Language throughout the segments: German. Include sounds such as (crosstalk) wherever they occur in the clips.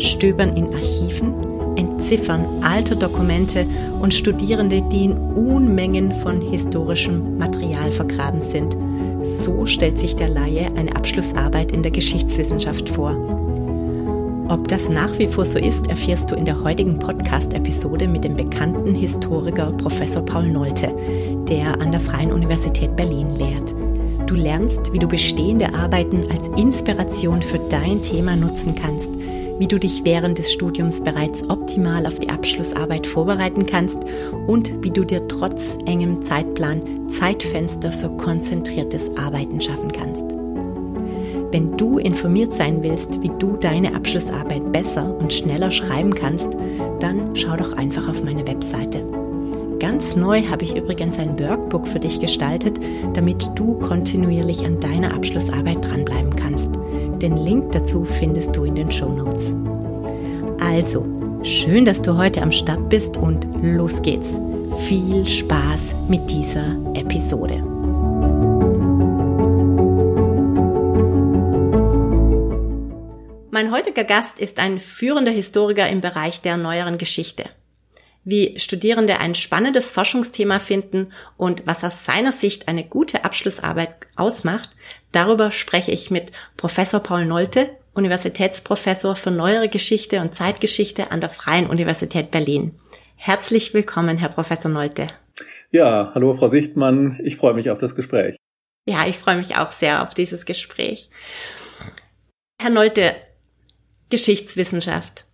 Stöbern in Archiven, entziffern alte Dokumente und Studierende, die in Unmengen von historischem Material vergraben sind. So stellt sich der Laie eine Abschlussarbeit in der Geschichtswissenschaft vor. Ob das nach wie vor so ist, erfährst du in der heutigen Podcast-Episode mit dem bekannten Historiker Professor Paul Nolte, der an der Freien Universität Berlin lehrt. Du lernst, wie du bestehende Arbeiten als Inspiration für dein Thema nutzen kannst, wie du dich während des Studiums bereits optimal auf die Abschlussarbeit vorbereiten kannst und wie du dir trotz engem Zeitplan Zeitfenster für konzentriertes Arbeiten schaffen kannst. Wenn du informiert sein willst, wie du deine Abschlussarbeit besser und schneller schreiben kannst, dann schau doch einfach auf meine Webseite. Ganz neu habe ich übrigens ein Workbook für dich gestaltet, damit du kontinuierlich an deiner Abschlussarbeit dranbleiben kannst. Den Link dazu findest du in den Show Notes. Also, schön, dass du heute am Start bist und los geht's. Viel Spaß mit dieser Episode. Mein heutiger Gast ist ein führender Historiker im Bereich der neueren Geschichte wie Studierende ein spannendes Forschungsthema finden und was aus seiner Sicht eine gute Abschlussarbeit ausmacht, darüber spreche ich mit Professor Paul Nolte, Universitätsprofessor für Neuere Geschichte und Zeitgeschichte an der Freien Universität Berlin. Herzlich willkommen, Herr Professor Nolte. Ja, hallo Frau Sichtmann, ich freue mich auf das Gespräch. Ja, ich freue mich auch sehr auf dieses Gespräch. Herr Nolte, Geschichtswissenschaft.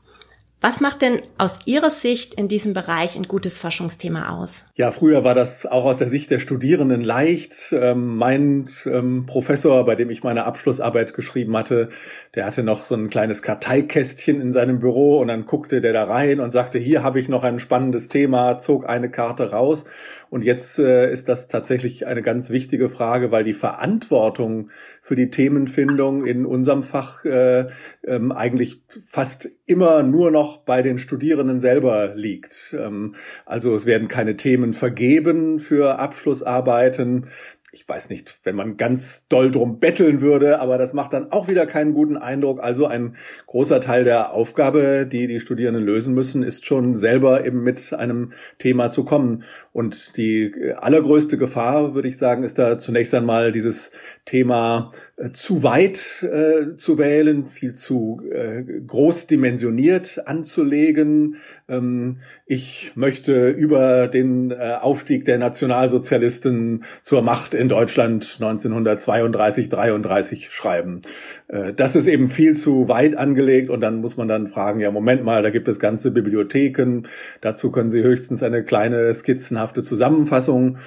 Was macht denn aus Ihrer Sicht in diesem Bereich ein gutes Forschungsthema aus? Ja, früher war das auch aus der Sicht der Studierenden leicht. Ähm, mein ähm, Professor, bei dem ich meine Abschlussarbeit geschrieben hatte, der hatte noch so ein kleines Karteikästchen in seinem Büro und dann guckte der da rein und sagte, hier habe ich noch ein spannendes Thema, zog eine Karte raus. Und jetzt äh, ist das tatsächlich eine ganz wichtige Frage, weil die Verantwortung für die Themenfindung in unserem Fach äh, ähm, eigentlich fast immer nur noch bei den Studierenden selber liegt. Ähm, also es werden keine Themen vergeben für Abschlussarbeiten ich weiß nicht, wenn man ganz doll drum betteln würde, aber das macht dann auch wieder keinen guten Eindruck. Also ein großer Teil der Aufgabe, die die Studierenden lösen müssen, ist schon selber eben mit einem Thema zu kommen. Und die allergrößte Gefahr, würde ich sagen, ist da zunächst einmal dieses Thema äh, zu weit äh, zu wählen, viel zu äh, groß dimensioniert anzulegen. Ähm, ich möchte über den äh, Aufstieg der Nationalsozialisten zur Macht in Deutschland 1932, 33 schreiben. Äh, das ist eben viel zu weit angelegt und dann muss man dann fragen, ja, Moment mal, da gibt es ganze Bibliotheken. Dazu können Sie höchstens eine kleine skizzenhafte Zusammenfassung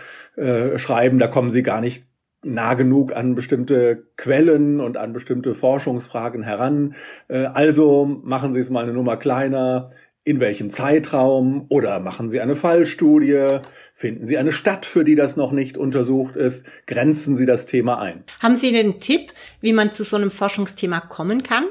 schreiben. Da kommen Sie gar nicht nah genug an bestimmte Quellen und an bestimmte Forschungsfragen heran. Äh, also machen Sie es mal eine Nummer kleiner. In welchem Zeitraum? Oder machen Sie eine Fallstudie? Finden Sie eine Stadt, für die das noch nicht untersucht ist? Grenzen Sie das Thema ein? Haben Sie einen Tipp, wie man zu so einem Forschungsthema kommen kann?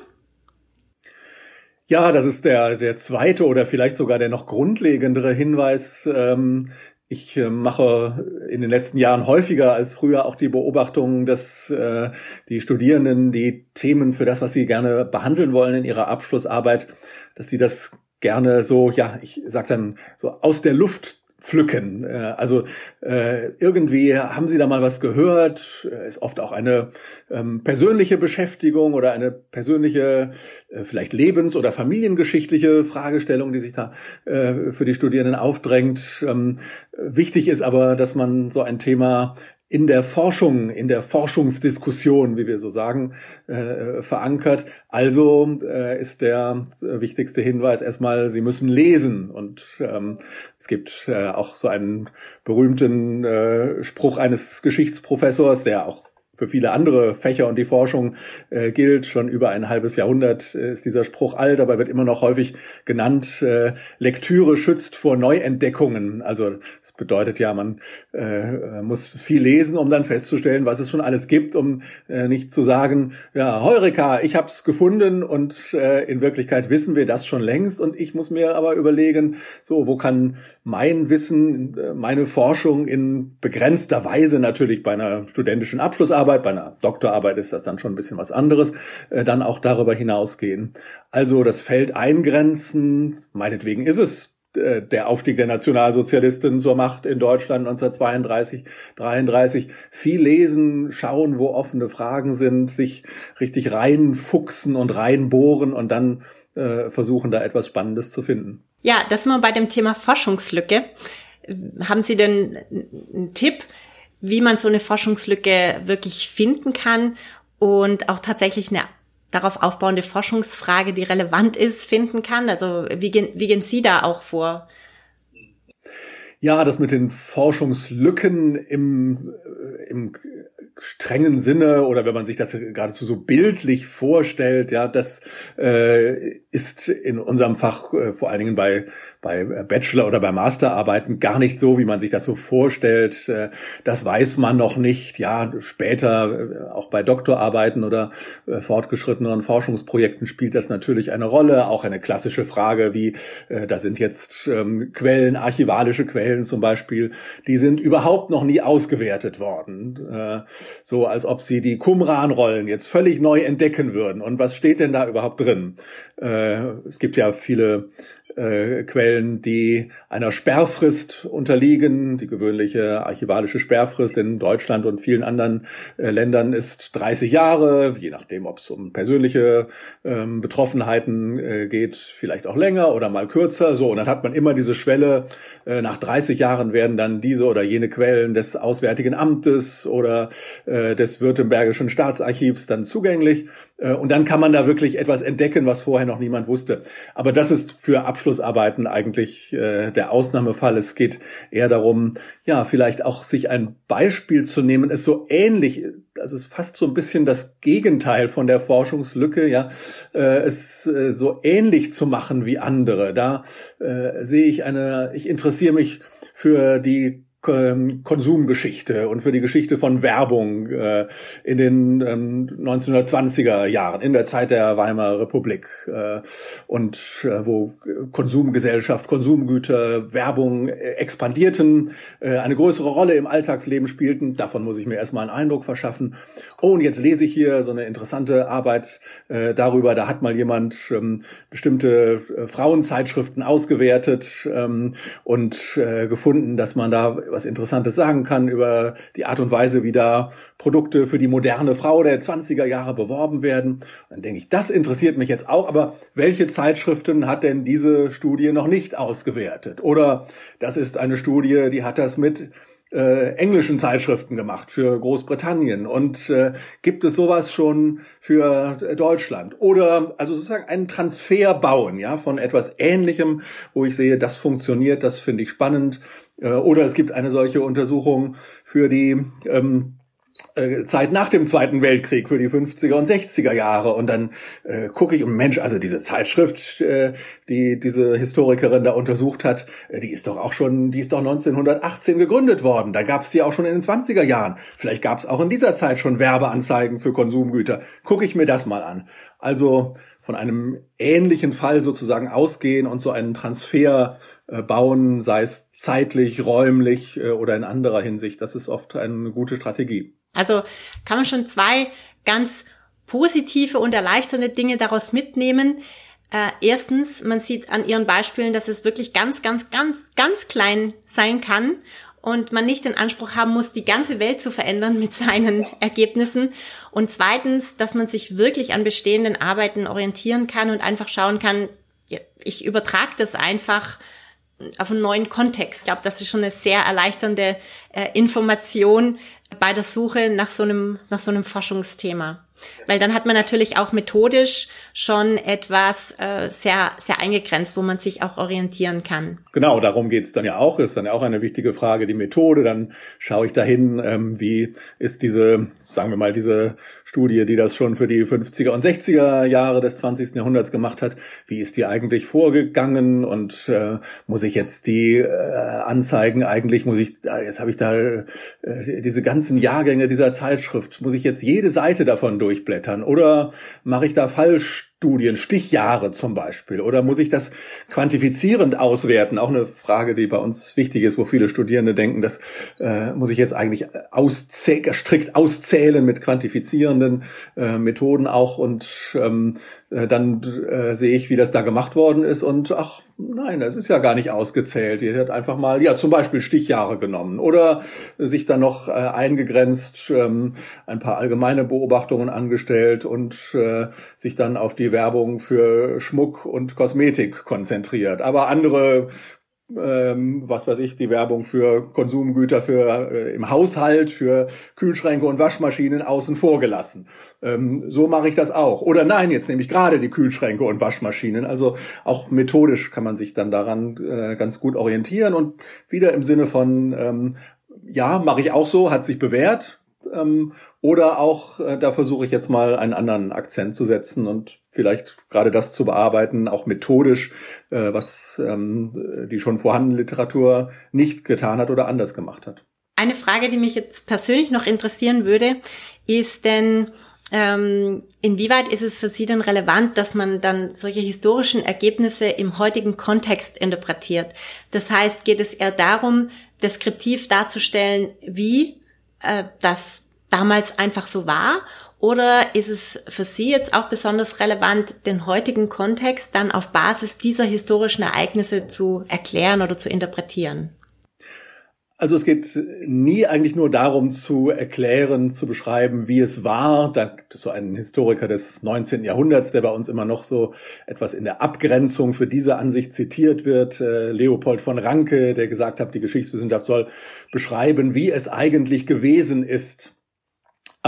Ja, das ist der, der zweite oder vielleicht sogar der noch grundlegendere Hinweis. Ähm, ich äh, mache in den letzten Jahren häufiger als früher auch die Beobachtung, dass äh, die Studierenden die Themen für das, was sie gerne behandeln wollen in ihrer Abschlussarbeit, dass die das gerne so, ja, ich sag dann so aus der Luft pflücken. Äh, also äh, irgendwie haben Sie da mal was gehört, äh, ist oft auch eine ähm, persönliche Beschäftigung oder eine persönliche, äh, vielleicht lebens- oder familiengeschichtliche Fragestellung, die sich da äh, für die Studierenden aufdrängt. Ähm, wichtig ist aber, dass man so ein Thema in der Forschung, in der Forschungsdiskussion, wie wir so sagen, äh, verankert. Also äh, ist der wichtigste Hinweis erstmal, Sie müssen lesen. Und ähm, es gibt äh, auch so einen berühmten äh, Spruch eines Geschichtsprofessors, der auch für viele andere Fächer und die Forschung äh, gilt. Schon über ein halbes Jahrhundert äh, ist dieser Spruch alt, aber wird immer noch häufig genannt. Äh, Lektüre schützt vor Neuentdeckungen. Also das bedeutet ja, man äh, muss viel lesen, um dann festzustellen, was es schon alles gibt, um äh, nicht zu sagen, ja, Heureka, ich habe es gefunden und äh, in Wirklichkeit wissen wir das schon längst und ich muss mir aber überlegen, so, wo kann mein Wissen, äh, meine Forschung in begrenzter Weise natürlich bei einer studentischen Abschlussarbeit, bei einer Doktorarbeit ist das dann schon ein bisschen was anderes, äh, dann auch darüber hinausgehen. Also das Feld eingrenzen, meinetwegen ist es äh, der Aufstieg der Nationalsozialisten zur Macht in Deutschland 1932, 33. Viel lesen, schauen, wo offene Fragen sind, sich richtig reinfuchsen und reinbohren und dann äh, versuchen, da etwas Spannendes zu finden. Ja, das sind wir bei dem Thema Forschungslücke. Haben Sie denn einen Tipp, wie man so eine Forschungslücke wirklich finden kann und auch tatsächlich eine darauf aufbauende Forschungsfrage, die relevant ist, finden kann? Also wie gehen, wie gehen Sie da auch vor? Ja, das mit den Forschungslücken im, im strengen Sinne oder wenn man sich das geradezu so bildlich vorstellt, ja, das äh, ist in unserem Fach äh, vor allen Dingen bei bei Bachelor- oder bei Masterarbeiten gar nicht so, wie man sich das so vorstellt. Äh, das weiß man noch nicht. Ja, später äh, auch bei Doktorarbeiten oder äh, fortgeschritteneren Forschungsprojekten spielt das natürlich eine Rolle. Auch eine klassische Frage wie, da sind jetzt ähm, Quellen, archivalische Quellen zum Beispiel, die sind überhaupt noch nie ausgewertet worden. So als ob sie die Qumran-Rollen jetzt völlig neu entdecken würden. Und was steht denn da überhaupt drin? Es gibt ja viele äh, Quellen, die einer Sperrfrist unterliegen. Die gewöhnliche archivalische Sperrfrist in Deutschland und vielen anderen äh, Ländern ist 30 Jahre, je nachdem, ob es um persönliche ähm, Betroffenheiten äh, geht, vielleicht auch länger oder mal kürzer. So, und dann hat man immer diese Schwelle, äh, nach 30 Jahren werden dann diese oder jene Quellen des Auswärtigen Amtes oder äh, des Württembergischen Staatsarchivs dann zugänglich. Äh, und dann kann man da wirklich etwas entdecken, was vorher noch niemand wusste. Aber das ist für Abschlussarbeiten eigentlich äh, der Ausnahmefall. Es geht eher darum, ja, vielleicht auch sich ein Beispiel zu nehmen, es so ähnlich, also es ist fast so ein bisschen das Gegenteil von der Forschungslücke, ja, äh, es äh, so ähnlich zu machen wie andere. Da sehe ich eine, ich interessiere mich für die Konsumgeschichte und für die Geschichte von Werbung äh, in den ähm, 1920er Jahren, in der Zeit der Weimarer Republik äh, und äh, wo Konsumgesellschaft, Konsumgüter, Werbung expandierten, eine größere Rolle im Alltagsleben spielten. Davon muss ich mir erstmal einen Eindruck verschaffen. Oh, und jetzt lese ich hier so eine interessante Arbeit darüber, da hat mal jemand ähm, bestimmte Frauenzeitschriften ausgewertet ähm, und gefunden, dass man da was Interessantes sagen kann über die Art und Weise, wie da Produkte für die moderne Frau der 20er Jahre beworben werden. Dann denke ich, das interessiert mich jetzt auch, aber welche Zeitschriften hat denn diese Studie noch nicht ausgewertet? Oder das ist eine Studie, die hat das mit äh, englischen Zeitschriften gemacht für Großbritannien und äh, gibt es sowas schon für Deutschland oder also sozusagen einen Transfer bauen ja von etwas Ähnlichem, wo ich sehe, das funktioniert, das finde ich spannend äh, oder es gibt eine solche Untersuchung für die ähm, äh, Zeit nach dem Zweiten Weltkrieg für die 50er und 60er Jahre und dann äh, gucke ich und Mensch, also diese Zeitschrift, äh, die diese Historikerin da untersucht hat, äh, die ist doch auch schon, die ist doch 1918 gegründet worden. Da gab es die auch schon in den 20er Jahren. Vielleicht gab es auch in dieser Zeit schon Werbeanzeigen für Konsumgüter. Gucke ich mir das mal an. Also von einem ähnlichen Fall sozusagen ausgehen und so einen Transfer äh, bauen, sei es zeitlich, räumlich äh, oder in anderer Hinsicht. Das ist oft eine gute Strategie. Also kann man schon zwei ganz positive und erleichternde Dinge daraus mitnehmen. Äh, erstens, man sieht an ihren Beispielen, dass es wirklich ganz, ganz, ganz, ganz klein sein kann und man nicht den Anspruch haben muss, die ganze Welt zu verändern mit seinen Ergebnissen. Und zweitens, dass man sich wirklich an bestehenden Arbeiten orientieren kann und einfach schauen kann, ich übertrage das einfach auf einen neuen Kontext. Ich glaube, das ist schon eine sehr erleichternde äh, Information bei der Suche nach so einem, nach so einem Forschungsthema. Weil dann hat man natürlich auch methodisch schon etwas äh, sehr, sehr eingegrenzt, wo man sich auch orientieren kann. Genau, darum geht's dann ja auch. Ist dann ja auch eine wichtige Frage, die Methode. Dann schaue ich dahin, ähm, wie ist diese, sagen wir mal, diese Studie, die das schon für die 50er und 60er Jahre des 20. Jahrhunderts gemacht hat. Wie ist die eigentlich vorgegangen und äh, muss ich jetzt die äh, Anzeigen eigentlich, muss ich, jetzt habe ich da äh, diese ganzen Jahrgänge dieser Zeitschrift, muss ich jetzt jede Seite davon durchblättern oder mache ich da falsch Studien, Stichjahre zum Beispiel? Oder muss ich das quantifizierend auswerten? Auch eine Frage, die bei uns wichtig ist, wo viele Studierende denken, das äh, muss ich jetzt eigentlich auszäh strikt auszählen mit quantifizierenden äh, Methoden auch. Und ähm, äh, dann äh, sehe ich, wie das da gemacht worden ist. Und ach, nein, das ist ja gar nicht ausgezählt. Ihr hat einfach mal, ja, zum Beispiel Stichjahre genommen oder sich dann noch äh, eingegrenzt, ähm, ein paar allgemeine Beobachtungen angestellt und äh, sich dann auf die Werbung für Schmuck und Kosmetik konzentriert. Aber andere ähm, was weiß ich, die Werbung für Konsumgüter für äh, im Haushalt, für Kühlschränke und Waschmaschinen außen vor gelassen. Ähm, so mache ich das auch. Oder nein, jetzt nehme ich gerade die Kühlschränke und Waschmaschinen. Also auch methodisch kann man sich dann daran äh, ganz gut orientieren und wieder im Sinne von ähm, ja, mache ich auch so, hat sich bewährt. Ähm, oder auch, äh, da versuche ich jetzt mal einen anderen Akzent zu setzen und vielleicht gerade das zu bearbeiten, auch methodisch, äh, was ähm, die schon vorhandene Literatur nicht getan hat oder anders gemacht hat. Eine Frage, die mich jetzt persönlich noch interessieren würde, ist denn, ähm, inwieweit ist es für Sie denn relevant, dass man dann solche historischen Ergebnisse im heutigen Kontext interpretiert? Das heißt, geht es eher darum, deskriptiv darzustellen, wie äh, das damals einfach so war? Oder ist es für Sie jetzt auch besonders relevant, den heutigen Kontext dann auf Basis dieser historischen Ereignisse zu erklären oder zu interpretieren? Also es geht nie eigentlich nur darum zu erklären, zu beschreiben, wie es war. Da gibt es so einen Historiker des 19. Jahrhunderts, der bei uns immer noch so etwas in der Abgrenzung für diese Ansicht zitiert wird. Äh, Leopold von Ranke, der gesagt hat, die Geschichtswissenschaft soll beschreiben, wie es eigentlich gewesen ist.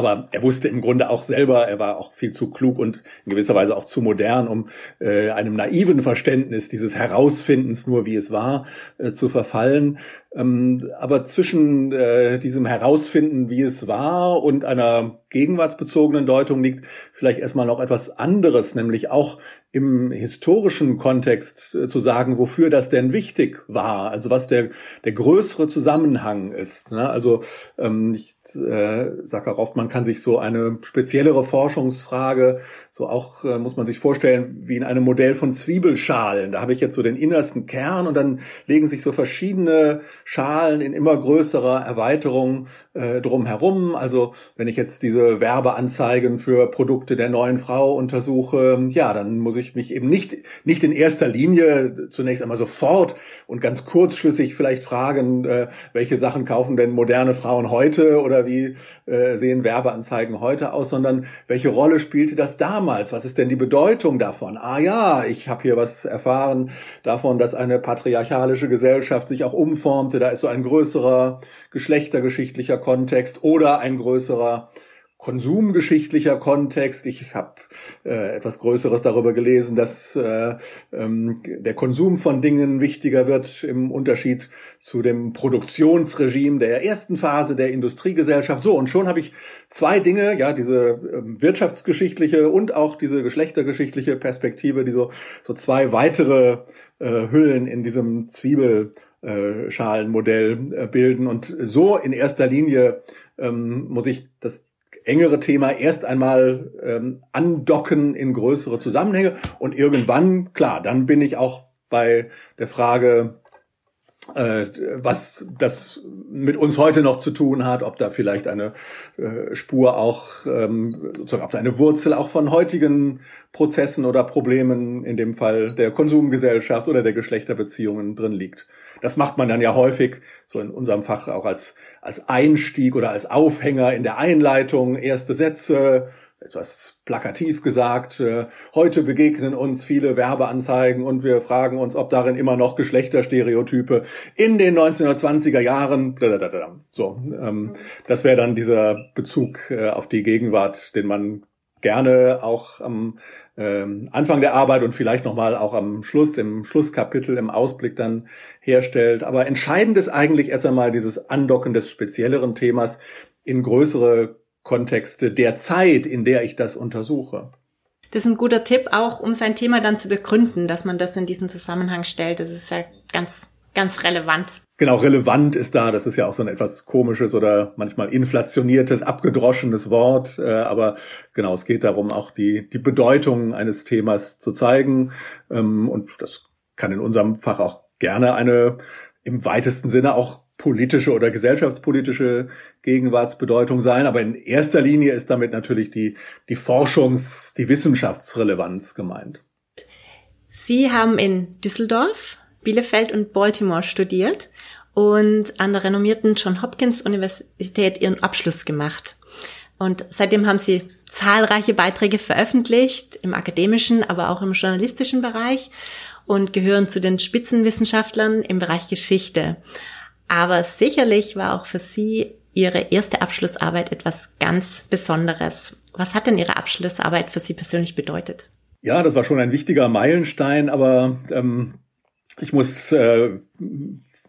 Aber er wusste im Grunde auch selber, er war auch viel zu klug und in gewisser Weise auch zu modern, um äh, einem naiven Verständnis dieses Herausfindens nur, wie es war, äh, zu verfallen. Ähm, aber zwischen äh, diesem Herausfinden, wie es war, und einer gegenwartsbezogenen Deutung liegt vielleicht erstmal noch etwas anderes, nämlich auch im historischen Kontext äh, zu sagen, wofür das denn wichtig war, also was der, der größere Zusammenhang ist. Ne? Also ähm, ich äh, sage auch oft, man kann sich so eine speziellere Forschungsfrage, so auch äh, muss man sich vorstellen, wie in einem Modell von Zwiebelschalen. Da habe ich jetzt so den innersten Kern und dann legen sich so verschiedene Schalen in immer größerer Erweiterung äh, drumherum. Also wenn ich jetzt diese Werbeanzeigen für Produkte der neuen Frau untersuche, ja, dann muss ich mich eben nicht, nicht in erster Linie zunächst einmal sofort und ganz kurzschlüssig vielleicht fragen, äh, welche Sachen kaufen denn moderne Frauen heute oder wie äh, sehen Werbeanzeigen heute aus, sondern welche Rolle spielte das damals? Was ist denn die Bedeutung davon? Ah ja, ich habe hier was erfahren davon, dass eine patriarchalische Gesellschaft sich auch umformte. Da ist so ein größerer geschlechtergeschichtlicher Kontext oder ein größerer konsumgeschichtlicher Kontext. Ich habe äh, etwas Größeres darüber gelesen, dass äh, ähm, der Konsum von Dingen wichtiger wird im Unterschied zu dem Produktionsregime der ersten Phase der Industriegesellschaft. So, und schon habe ich zwei Dinge, ja, diese äh, wirtschaftsgeschichtliche und auch diese geschlechtergeschichtliche Perspektive, die so, so zwei weitere äh, Hüllen in diesem Zwiebelschalenmodell äh, bilden. Und so in erster Linie ähm, muss ich das engere Thema erst einmal ähm, andocken in größere Zusammenhänge und irgendwann, klar, dann bin ich auch bei der Frage, äh, was das mit uns heute noch zu tun hat, ob da vielleicht eine äh, Spur auch, ähm, sozusagen, ob da eine Wurzel auch von heutigen Prozessen oder Problemen, in dem Fall der Konsumgesellschaft oder der Geschlechterbeziehungen drin liegt. Das macht man dann ja häufig, so in unserem Fach auch als, als Einstieg oder als Aufhänger in der Einleitung, erste Sätze, etwas plakativ gesagt, äh, heute begegnen uns viele Werbeanzeigen und wir fragen uns, ob darin immer noch Geschlechterstereotype in den 1920er Jahren, so, ähm, das wäre dann dieser Bezug äh, auf die Gegenwart, den man gerne auch am ähm, Anfang der Arbeit und vielleicht nochmal auch am Schluss, im Schlusskapitel, im Ausblick dann herstellt. Aber entscheidend ist eigentlich erst einmal dieses Andocken des spezielleren Themas in größere Kontexte der Zeit, in der ich das untersuche. Das ist ein guter Tipp auch, um sein Thema dann zu begründen, dass man das in diesen Zusammenhang stellt. Das ist ja ganz, ganz relevant. Genau, relevant ist da, das ist ja auch so ein etwas komisches oder manchmal inflationiertes, abgedroschenes Wort, äh, aber genau, es geht darum, auch die, die Bedeutung eines Themas zu zeigen ähm, und das kann in unserem Fach auch gerne eine im weitesten Sinne auch politische oder gesellschaftspolitische Gegenwartsbedeutung sein, aber in erster Linie ist damit natürlich die, die Forschungs-, die Wissenschaftsrelevanz gemeint. Sie haben in Düsseldorf, Bielefeld und Baltimore studiert und an der renommierten John Hopkins Universität ihren Abschluss gemacht. Und seitdem haben sie zahlreiche Beiträge veröffentlicht, im akademischen, aber auch im journalistischen Bereich und gehören zu den Spitzenwissenschaftlern im Bereich Geschichte. Aber sicherlich war auch für Sie Ihre erste Abschlussarbeit etwas ganz Besonderes. Was hat denn Ihre Abschlussarbeit für Sie persönlich bedeutet? Ja, das war schon ein wichtiger Meilenstein, aber ähm, ich muss äh,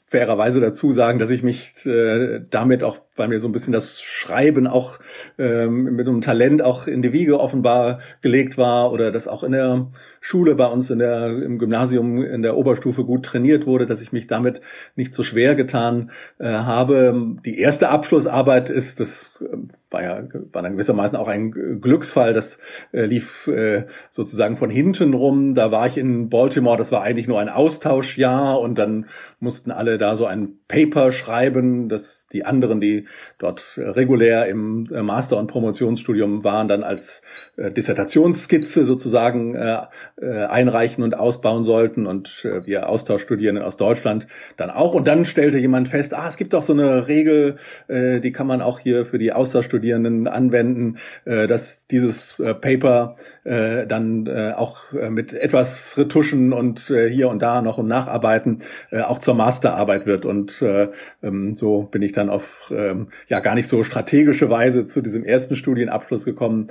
fairerweise dazu sagen, dass ich mich äh, damit auch, weil mir so ein bisschen das Schreiben auch ähm, mit einem Talent auch in die Wiege offenbar gelegt war oder das auch in der Schule bei uns in der im Gymnasium in der Oberstufe gut trainiert wurde, dass ich mich damit nicht so schwer getan äh, habe. Die erste Abschlussarbeit ist, das äh, war ja war dann gewissermaßen auch ein Glücksfall. Das äh, lief äh, sozusagen von hinten rum. Da war ich in Baltimore. Das war eigentlich nur ein Austauschjahr und dann mussten alle da so ein Paper schreiben, dass die anderen, die dort regulär im äh, Master- und Promotionsstudium waren, dann als äh, Dissertationsskizze sozusagen äh, einreichen und ausbauen sollten und wir Austauschstudierenden aus Deutschland dann auch. Und dann stellte jemand fest, ah, es gibt doch so eine Regel, die kann man auch hier für die Austauschstudierenden Studierenden anwenden, dass dieses Paper dann auch mit etwas Retuschen und hier und da noch und Nacharbeiten auch zur Masterarbeit wird. Und äh, ähm, so bin ich dann auf ähm, ja gar nicht so strategische Weise zu diesem ersten Studienabschluss gekommen.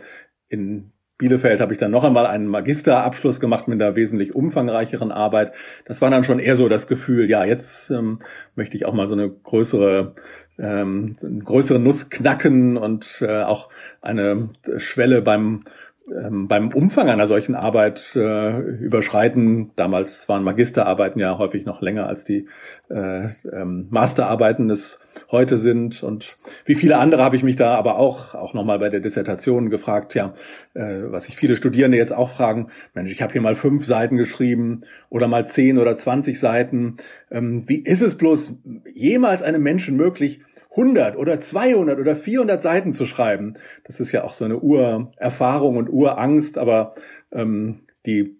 In Bielefeld habe ich dann noch einmal einen Magisterabschluss gemacht mit einer wesentlich umfangreicheren Arbeit. Das war dann schon eher so das Gefühl, ja, jetzt ähm, möchte ich auch mal so eine größere, ähm, größere Nuss knacken und äh, auch eine Schwelle beim ähm, beim Umfang einer solchen Arbeit äh, überschreiten. Damals waren Magisterarbeiten ja häufig noch länger als die äh, ähm, Masterarbeiten es heute sind. Und wie viele andere habe ich mich da aber auch auch nochmal bei der Dissertation gefragt, ja, äh, was sich viele Studierende jetzt auch fragen, Mensch, ich habe hier mal fünf Seiten geschrieben oder mal zehn oder zwanzig Seiten. Ähm, wie ist es bloß jemals einem Menschen möglich, 100 oder 200 oder 400 Seiten zu schreiben. Das ist ja auch so eine Urerfahrung und Urangst, aber ähm, die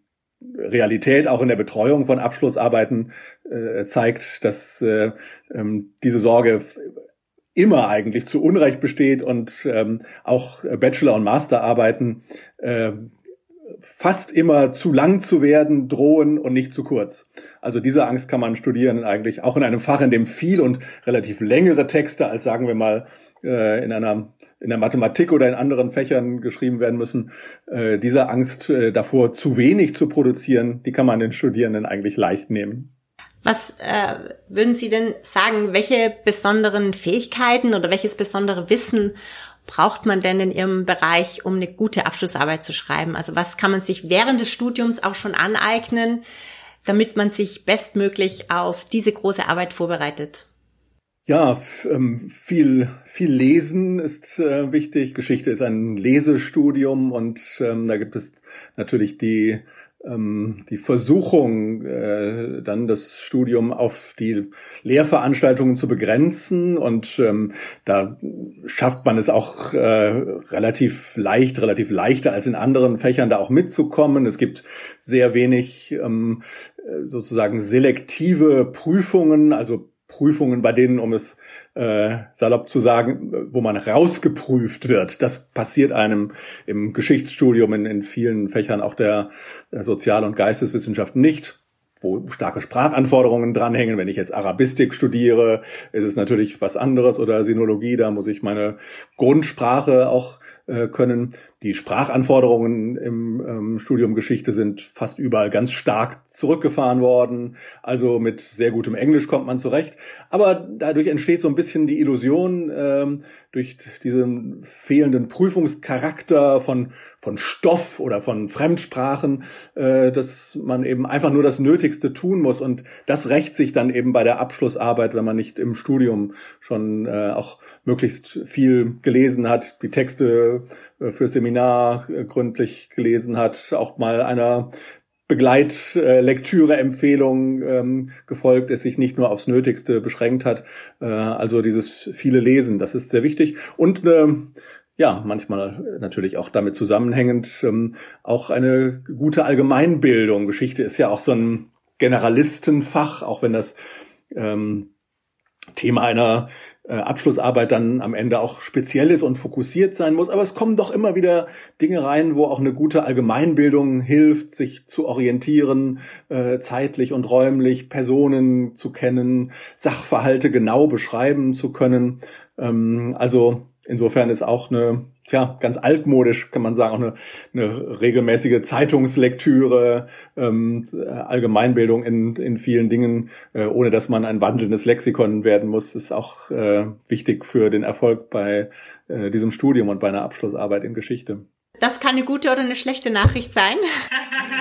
Realität auch in der Betreuung von Abschlussarbeiten äh, zeigt, dass äh, ähm, diese Sorge immer eigentlich zu Unrecht besteht und ähm, auch Bachelor- und Masterarbeiten äh, fast immer zu lang zu werden drohen und nicht zu kurz. Also diese Angst kann man studieren eigentlich auch in einem Fach, in dem viel und relativ längere Texte als sagen wir mal äh, in einer in der Mathematik oder in anderen Fächern geschrieben werden müssen. Äh, diese Angst äh, davor, zu wenig zu produzieren, die kann man den Studierenden eigentlich leicht nehmen. Was äh, würden Sie denn sagen, welche besonderen Fähigkeiten oder welches besondere Wissen braucht man denn in Ihrem Bereich, um eine gute Abschlussarbeit zu schreiben? Also was kann man sich während des Studiums auch schon aneignen, damit man sich bestmöglich auf diese große Arbeit vorbereitet? Ja, ähm, viel, viel Lesen ist äh, wichtig. Geschichte ist ein Lesestudium und ähm, da gibt es natürlich die die Versuchung, äh, dann das Studium auf die Lehrveranstaltungen zu begrenzen. Und ähm, da schafft man es auch äh, relativ leicht, relativ leichter als in anderen Fächern da auch mitzukommen. Es gibt sehr wenig ähm, sozusagen selektive Prüfungen, also Prüfungen, bei denen, um es äh, salopp zu sagen, wo man rausgeprüft wird. Das passiert einem im Geschichtsstudium in, in vielen Fächern auch der, der Sozial- und Geisteswissenschaften nicht wo starke Sprachanforderungen dranhängen. Wenn ich jetzt Arabistik studiere, ist es natürlich was anderes oder Sinologie, da muss ich meine Grundsprache auch äh, können. Die Sprachanforderungen im ähm, Studium Geschichte sind fast überall ganz stark zurückgefahren worden. Also mit sehr gutem Englisch kommt man zurecht. Aber dadurch entsteht so ein bisschen die Illusion, ähm, durch diesen fehlenden Prüfungscharakter von von Stoff oder von Fremdsprachen, äh, dass man eben einfach nur das Nötigste tun muss. Und das rächt sich dann eben bei der Abschlussarbeit, wenn man nicht im Studium schon äh, auch möglichst viel gelesen hat, die Texte für Seminar äh, gründlich gelesen hat, auch mal einer Begleitlektüre-Empfehlung ähm, gefolgt ist, sich nicht nur aufs Nötigste beschränkt hat. Äh, also dieses viele Lesen, das ist sehr wichtig. Und äh, ja, manchmal natürlich auch damit zusammenhängend ähm, auch eine gute Allgemeinbildung. Geschichte ist ja auch so ein Generalistenfach, auch wenn das ähm, Thema einer äh, Abschlussarbeit dann am Ende auch speziell ist und fokussiert sein muss. Aber es kommen doch immer wieder Dinge rein, wo auch eine gute Allgemeinbildung hilft, sich zu orientieren, äh, zeitlich und räumlich Personen zu kennen, Sachverhalte genau beschreiben zu können. Ähm, also insofern ist auch eine, tja, ganz altmodisch kann man sagen, auch eine, eine regelmäßige Zeitungslektüre, ähm, Allgemeinbildung in, in vielen Dingen, äh, ohne dass man ein wandelndes Lexikon werden muss, ist auch äh, wichtig für den Erfolg bei äh, diesem Studium und bei einer Abschlussarbeit in Geschichte. Das kann eine gute oder eine schlechte Nachricht sein. (laughs)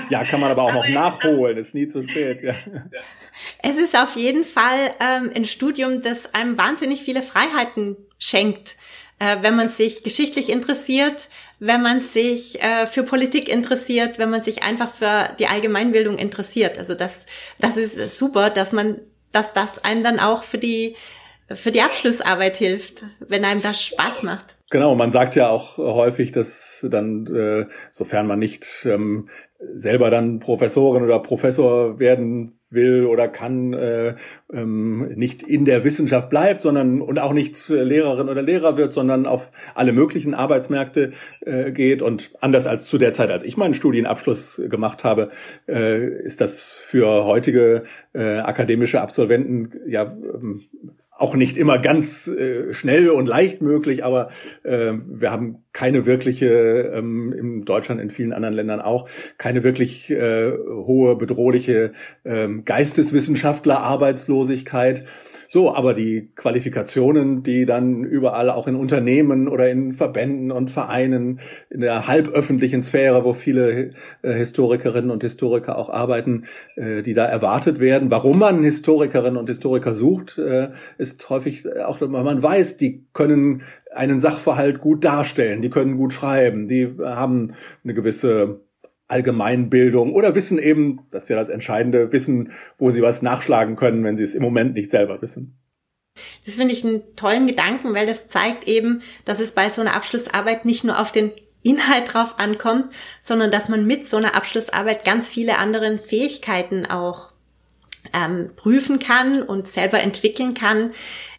Ja, kann man aber auch noch nachholen, ist nie zu spät. Ja. (laughs) Es ist auf jeden Fall ähm, ein Studium, das einem wahnsinnig viele Freiheiten schenkt äh, wenn man sich geschichtlich interessiert, wenn man sich äh, für Politik interessiert, wenn man sich einfach für die Allgemeinbildung interessiert. Also das, das ist super, dass man, dass das einem dann auch für die für die Abschlussarbeit hilft, wenn einem das Spaß macht. Genau, man sagt ja auch häufig, dass dann, äh, sofern man nicht ähm, selber dann Professorin oder Professor werden will oder kann, äh, ähm, nicht in der Wissenschaft bleibt, sondern und auch nicht Lehrerin oder Lehrer wird, sondern auf alle möglichen Arbeitsmärkte äh, geht. Und anders als zu der Zeit, als ich meinen Studienabschluss gemacht habe, äh, ist das für heutige äh, akademische Absolventen ja ähm, auch nicht immer ganz äh, schnell und leicht möglich, aber äh, wir haben keine wirkliche, ähm, in Deutschland, in vielen anderen Ländern auch, keine wirklich äh, hohe bedrohliche äh, Geisteswissenschaftler-Arbeitslosigkeit. So, aber die Qualifikationen, die dann überall auch in Unternehmen oder in Verbänden und Vereinen, in der halböffentlichen Sphäre, wo viele äh, Historikerinnen und Historiker auch arbeiten, äh, die da erwartet werden. Warum man Historikerinnen und Historiker sucht, äh, ist häufig auch, weil man weiß, die können einen Sachverhalt gut darstellen, die können gut schreiben, die haben eine gewisse Allgemeinbildung oder wissen eben, das ist ja das Entscheidende, wissen, wo sie was nachschlagen können, wenn sie es im Moment nicht selber wissen. Das finde ich einen tollen Gedanken, weil das zeigt eben, dass es bei so einer Abschlussarbeit nicht nur auf den Inhalt drauf ankommt, sondern dass man mit so einer Abschlussarbeit ganz viele andere Fähigkeiten auch ähm, prüfen kann und selber entwickeln kann,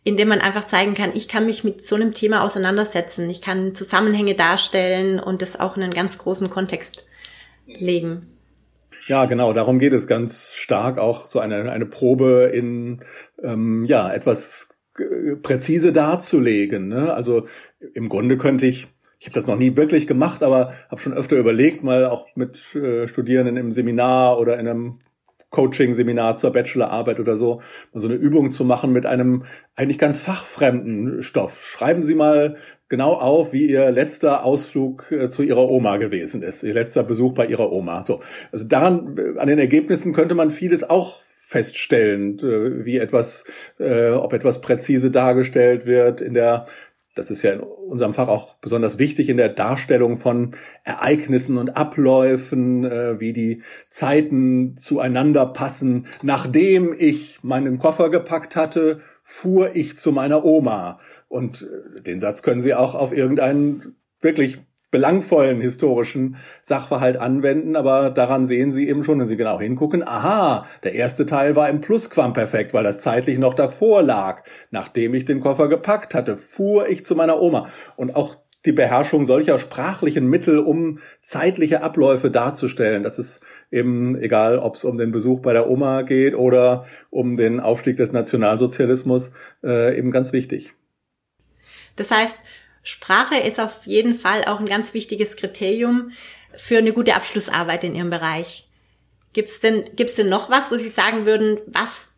indem man einfach zeigen kann, ich kann mich mit so einem Thema auseinandersetzen, ich kann Zusammenhänge darstellen und das auch in einen ganz großen Kontext legen. Ja, genau, darum geht es ganz stark auch so eine, eine Probe in ähm, ja etwas präzise darzulegen. Ne? Also im Grunde könnte ich, ich habe das noch nie wirklich gemacht, aber habe schon öfter überlegt, mal auch mit äh, Studierenden im Seminar oder in einem Coaching-Seminar zur Bachelorarbeit oder so, so eine Übung zu machen mit einem eigentlich ganz fachfremden Stoff. Schreiben Sie mal genau auf, wie Ihr letzter Ausflug äh, zu Ihrer Oma gewesen ist, Ihr letzter Besuch bei Ihrer Oma. So, also daran, äh, an den Ergebnissen könnte man vieles auch feststellen, äh, wie etwas, ob etwas präzise dargestellt wird in der das ist ja in unserem Fach auch besonders wichtig in der Darstellung von Ereignissen und Abläufen, äh, wie die Zeiten zueinander passen. Nachdem ich meinen Koffer gepackt hatte, fuhr ich zu meiner Oma. Und äh, den Satz können Sie auch auf irgendeinen wirklich belangvollen historischen Sachverhalt anwenden, aber daran sehen Sie eben schon, wenn Sie genau hingucken, aha, der erste Teil war im Plusquamperfekt, weil das zeitlich noch davor lag. Nachdem ich den Koffer gepackt hatte, fuhr ich zu meiner Oma. Und auch die Beherrschung solcher sprachlichen Mittel, um zeitliche Abläufe darzustellen. Das ist eben egal, ob es um den Besuch bei der Oma geht oder um den Aufstieg des Nationalsozialismus, äh, eben ganz wichtig. Das heißt, Sprache ist auf jeden Fall auch ein ganz wichtiges Kriterium für eine gute Abschlussarbeit in Ihrem Bereich. Gibt's denn, gibt's denn noch was, wo Sie sagen würden, was,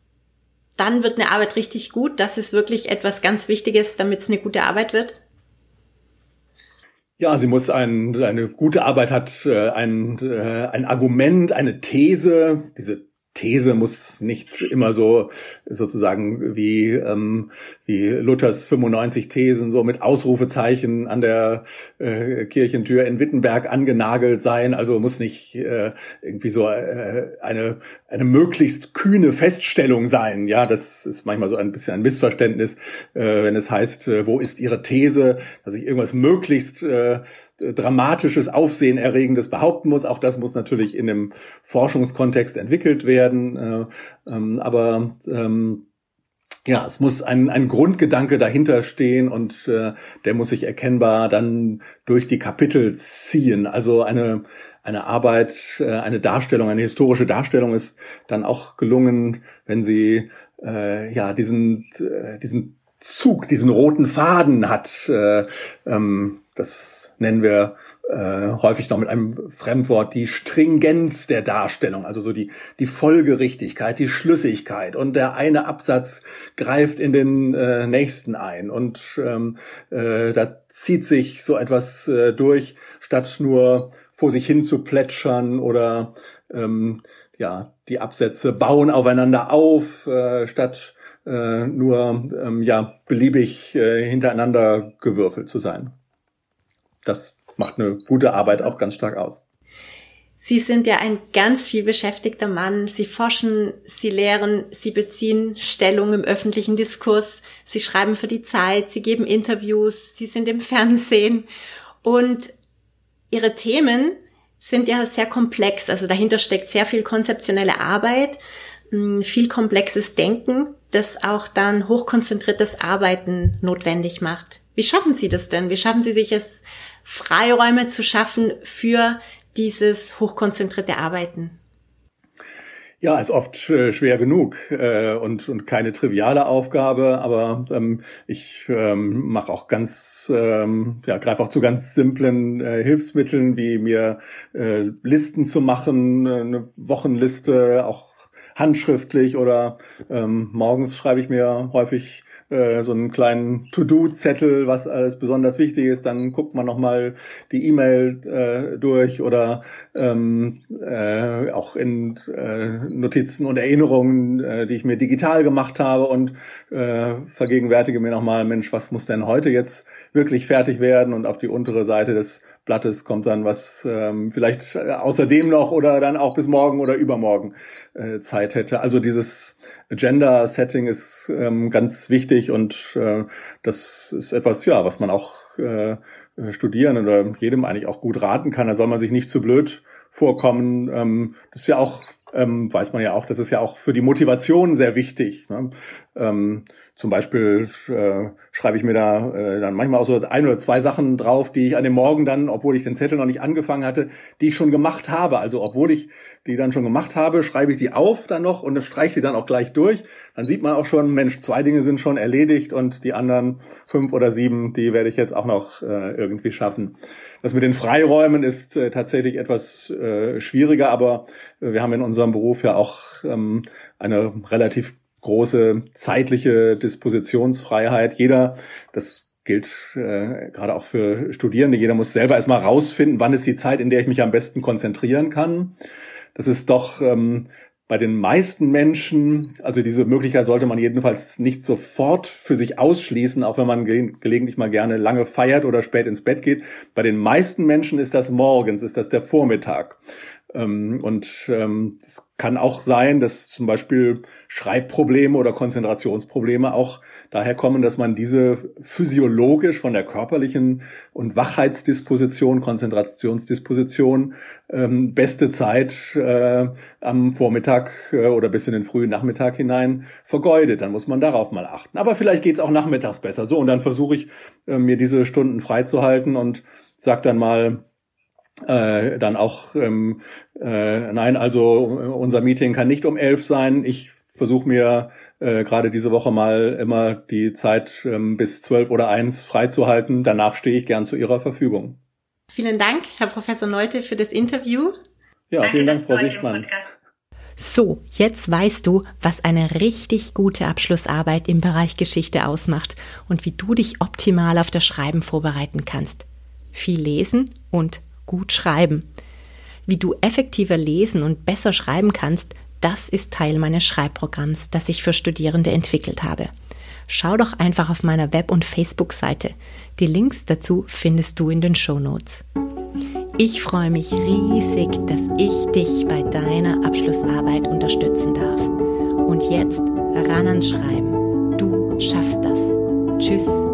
dann wird eine Arbeit richtig gut? Das ist wirklich etwas ganz Wichtiges, damit es eine gute Arbeit wird? Ja, sie muss ein, eine gute Arbeit hat äh, ein, äh, ein Argument, eine These. Diese These muss nicht immer so sozusagen wie, ähm, wie Luthers 95 Thesen so mit Ausrufezeichen an der äh, Kirchentür in Wittenberg angenagelt sein. Also muss nicht äh, irgendwie so äh, eine, eine möglichst kühne Feststellung sein. Ja, das ist manchmal so ein bisschen ein Missverständnis, äh, wenn es heißt, äh, wo ist Ihre These, dass ich irgendwas möglichst äh, dramatisches, aufsehenerregendes behaupten muss. Auch das muss natürlich in einem Forschungskontext entwickelt werden. Äh, ähm, aber ähm, ja, es muss ein, ein Grundgedanke dahinter stehen und äh, der muss sich erkennbar dann durch die Kapitel ziehen. Also eine, eine Arbeit, äh, eine Darstellung, eine historische Darstellung ist dann auch gelungen, wenn sie äh, ja diesen, äh, diesen Zug, diesen roten Faden hat. Äh, ähm, das nennen wir äh, häufig noch mit einem Fremdwort die Stringenz der Darstellung, also so die, die Folgerichtigkeit, die Schlüssigkeit. Und der eine Absatz greift in den äh, nächsten ein. Und ähm, äh, da zieht sich so etwas äh, durch, statt nur vor sich hin zu plätschern oder ähm, ja, die Absätze bauen aufeinander auf, äh, statt äh, nur ähm, ja beliebig äh, hintereinander gewürfelt zu sein das macht eine gute Arbeit auch ganz stark aus. Sie sind ja ein ganz viel beschäftigter Mann. Sie forschen, Sie lehren, Sie beziehen Stellung im öffentlichen Diskurs. Sie schreiben für die Zeit, Sie geben Interviews, Sie sind im Fernsehen. Und Ihre Themen sind ja sehr komplex. Also dahinter steckt sehr viel konzeptionelle Arbeit, hm, viel komplexes Denken, das auch dann hochkonzentriertes Arbeiten notwendig macht. Wie schaffen Sie das denn? Wie schaffen Sie sich es Freiräume zu schaffen für dieses hochkonzentrierte Arbeiten? Ja, ist oft äh, schwer genug äh, und, und keine triviale Aufgabe, aber ähm, ich ähm, mache auch ganz, ähm, ja, greife auch zu ganz simplen äh, Hilfsmitteln, wie mir äh, Listen zu machen, äh, eine Wochenliste, auch handschriftlich oder ähm, morgens schreibe ich mir häufig äh, so einen kleinen To-Do-Zettel, was alles besonders wichtig ist. Dann guckt man nochmal die E-Mail äh, durch oder ähm, äh, auch in äh, Notizen und Erinnerungen, äh, die ich mir digital gemacht habe und äh, vergegenwärtige mir nochmal, Mensch, was muss denn heute jetzt wirklich fertig werden? Und auf die untere Seite des Blattes kommt dann was ähm, vielleicht außerdem noch oder dann auch bis morgen oder übermorgen äh, Zeit hätte. Also dieses Agenda-Setting ist ähm, ganz wichtig und äh, das ist etwas, ja, was man auch äh, studieren oder jedem eigentlich auch gut raten kann. Da soll man sich nicht zu blöd vorkommen. Ähm, das ist ja auch ähm, weiß man ja auch, das ist ja auch für die Motivation sehr wichtig. Ne? Ähm, zum Beispiel äh, schreibe ich mir da äh, dann manchmal auch so ein oder zwei Sachen drauf, die ich an dem Morgen dann, obwohl ich den Zettel noch nicht angefangen hatte, die ich schon gemacht habe. Also obwohl ich die dann schon gemacht habe, schreibe ich die auf dann noch und streiche die dann auch gleich durch. Dann sieht man auch schon, Mensch, zwei Dinge sind schon erledigt und die anderen fünf oder sieben, die werde ich jetzt auch noch äh, irgendwie schaffen. Das mit den Freiräumen ist äh, tatsächlich etwas äh, schwieriger, aber wir haben in unserem Beruf ja auch ähm, eine relativ große zeitliche Dispositionsfreiheit. Jeder, das gilt äh, gerade auch für Studierende, jeder muss selber erstmal rausfinden, wann ist die Zeit, in der ich mich am besten konzentrieren kann. Das ist doch ähm, bei den meisten Menschen, also diese Möglichkeit sollte man jedenfalls nicht sofort für sich ausschließen, auch wenn man ge gelegentlich mal gerne lange feiert oder spät ins Bett geht. Bei den meisten Menschen ist das morgens, ist das der Vormittag. Ähm, und ähm, es kann auch sein, dass zum Beispiel Schreibprobleme oder Konzentrationsprobleme auch daher kommen, dass man diese physiologisch von der körperlichen und Wachheitsdisposition, Konzentrationsdisposition ähm, beste Zeit äh, am Vormittag äh, oder bis in den frühen Nachmittag hinein vergeudet. Dann muss man darauf mal achten. Aber vielleicht geht's auch nachmittags besser. So, und dann versuche ich äh, mir diese Stunden freizuhalten und sag dann mal, äh, dann auch, ähm, äh, nein, also unser Meeting kann nicht um elf sein. Ich versuche mir äh, gerade diese Woche mal immer die Zeit ähm, bis zwölf oder eins freizuhalten. Danach stehe ich gern zu Ihrer Verfügung. Vielen Dank, Herr Professor Neute, für das Interview. Ja, vielen Dank, Frau Sichtmann. So, jetzt weißt du, was eine richtig gute Abschlussarbeit im Bereich Geschichte ausmacht und wie du dich optimal auf das Schreiben vorbereiten kannst. Viel lesen und gut schreiben. Wie du effektiver lesen und besser schreiben kannst, das ist Teil meines Schreibprogramms, das ich für Studierende entwickelt habe. Schau doch einfach auf meiner Web- und Facebook-Seite. Die Links dazu findest du in den Show Notes. Ich freue mich riesig, dass ich dich bei deiner Abschlussarbeit unterstützen darf. Und jetzt ran ans Schreiben. Du schaffst das. Tschüss.